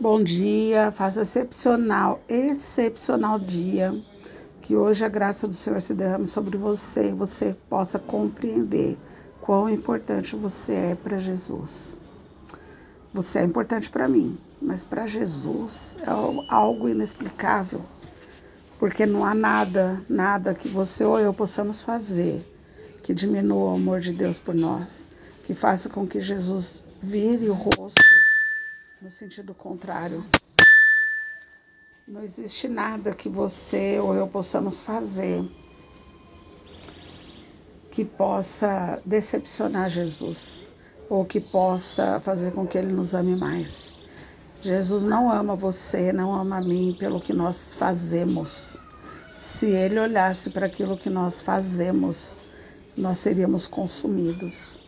Bom dia, faça excepcional, excepcional dia. Que hoje a graça do Senhor se derrame sobre você e você possa compreender quão importante você é para Jesus. Você é importante para mim, mas para Jesus é algo inexplicável, porque não há nada, nada que você ou eu possamos fazer que diminua o amor de Deus por nós, que faça com que Jesus vire o rosto no sentido contrário. Não existe nada que você ou eu possamos fazer que possa decepcionar Jesus ou que possa fazer com que ele nos ame mais. Jesus não ama você, não ama a mim pelo que nós fazemos. Se ele olhasse para aquilo que nós fazemos, nós seríamos consumidos.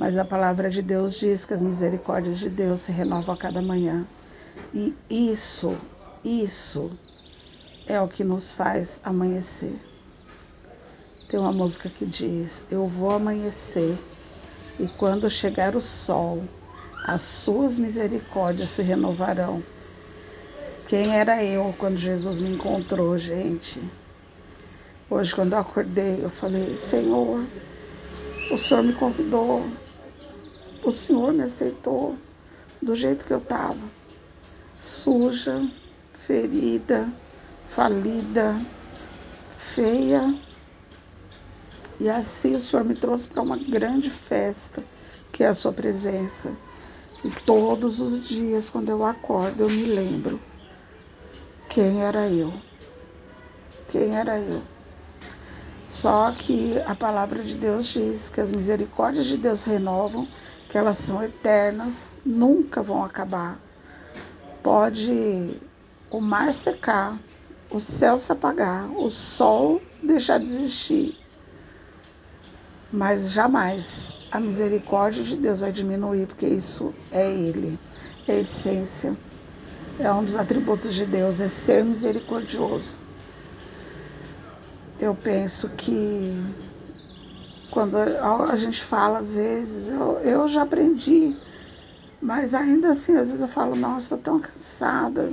Mas a palavra de Deus diz que as misericórdias de Deus se renovam a cada manhã. E isso, isso é o que nos faz amanhecer. Tem uma música que diz: Eu vou amanhecer, e quando chegar o sol, as suas misericórdias se renovarão. Quem era eu quando Jesus me encontrou, gente? Hoje, quando eu acordei, eu falei: Senhor, o Senhor me convidou o Senhor me aceitou do jeito que eu estava, suja, ferida, falida, feia. E assim o Senhor me trouxe para uma grande festa, que é a sua presença. E todos os dias, quando eu acordo, eu me lembro quem era eu. Quem era eu. Só que a palavra de Deus diz que as misericórdias de Deus renovam que elas são eternas, nunca vão acabar. Pode o mar secar, o céu se apagar, o sol deixar de existir, mas jamais a misericórdia de Deus vai diminuir, porque isso é Ele, é essência, é um dos atributos de Deus, é ser misericordioso. Eu penso que quando a gente fala, às vezes, eu, eu já aprendi, mas ainda assim, às vezes eu falo, nossa, estou tão cansada.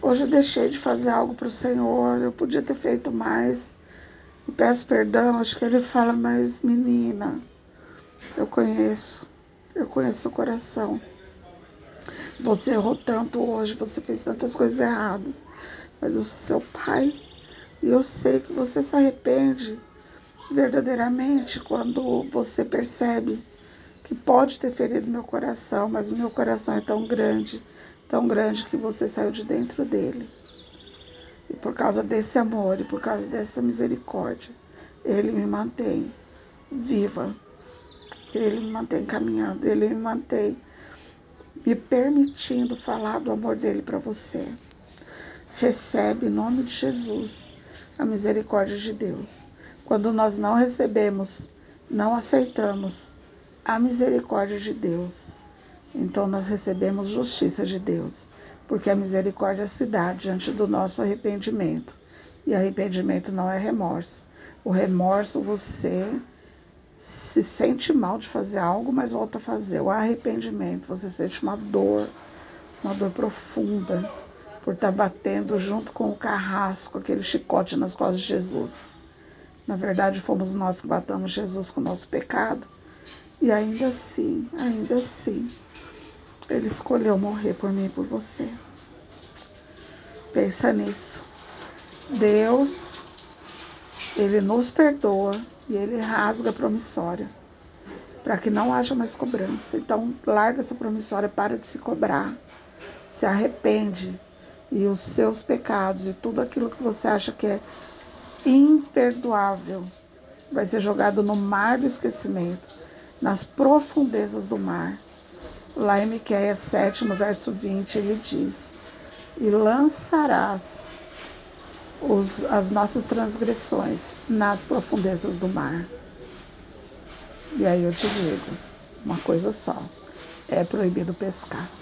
Hoje eu deixei de fazer algo para o Senhor, eu podia ter feito mais. E peço perdão, acho que ele fala, mas menina, eu conheço, eu conheço o coração. Você errou tanto hoje, você fez tantas coisas erradas, mas eu sou seu pai e eu sei que você se arrepende verdadeiramente quando você percebe que pode ter ferido meu coração, mas o meu coração é tão grande, tão grande que você saiu de dentro dele. E por causa desse amor e por causa dessa misericórdia, ele me mantém viva. Ele me mantém caminhando, ele me mantém me permitindo falar do amor dele para você. Recebe em nome de Jesus a misericórdia de Deus. Quando nós não recebemos, não aceitamos a misericórdia de Deus, então nós recebemos justiça de Deus, porque a misericórdia se dá diante do nosso arrependimento. E arrependimento não é remorso. O remorso você se sente mal de fazer algo, mas volta a fazer. O arrependimento, você sente uma dor, uma dor profunda por estar batendo junto com o carrasco, aquele chicote nas costas de Jesus. Na verdade, fomos nós que batamos Jesus com o nosso pecado. E ainda assim, ainda assim, Ele escolheu morrer por mim e por você. Pensa nisso. Deus, Ele nos perdoa e Ele rasga a promissória para que não haja mais cobrança. Então, larga essa promissória, para de se cobrar, se arrepende e os seus pecados e tudo aquilo que você acha que é imperdoável. Vai ser jogado no mar do esquecimento, nas profundezas do mar. Lá em Miqueias 7, no verso 20, ele diz: E lançarás os, as nossas transgressões nas profundezas do mar. E aí eu te digo uma coisa só: é proibido pescar.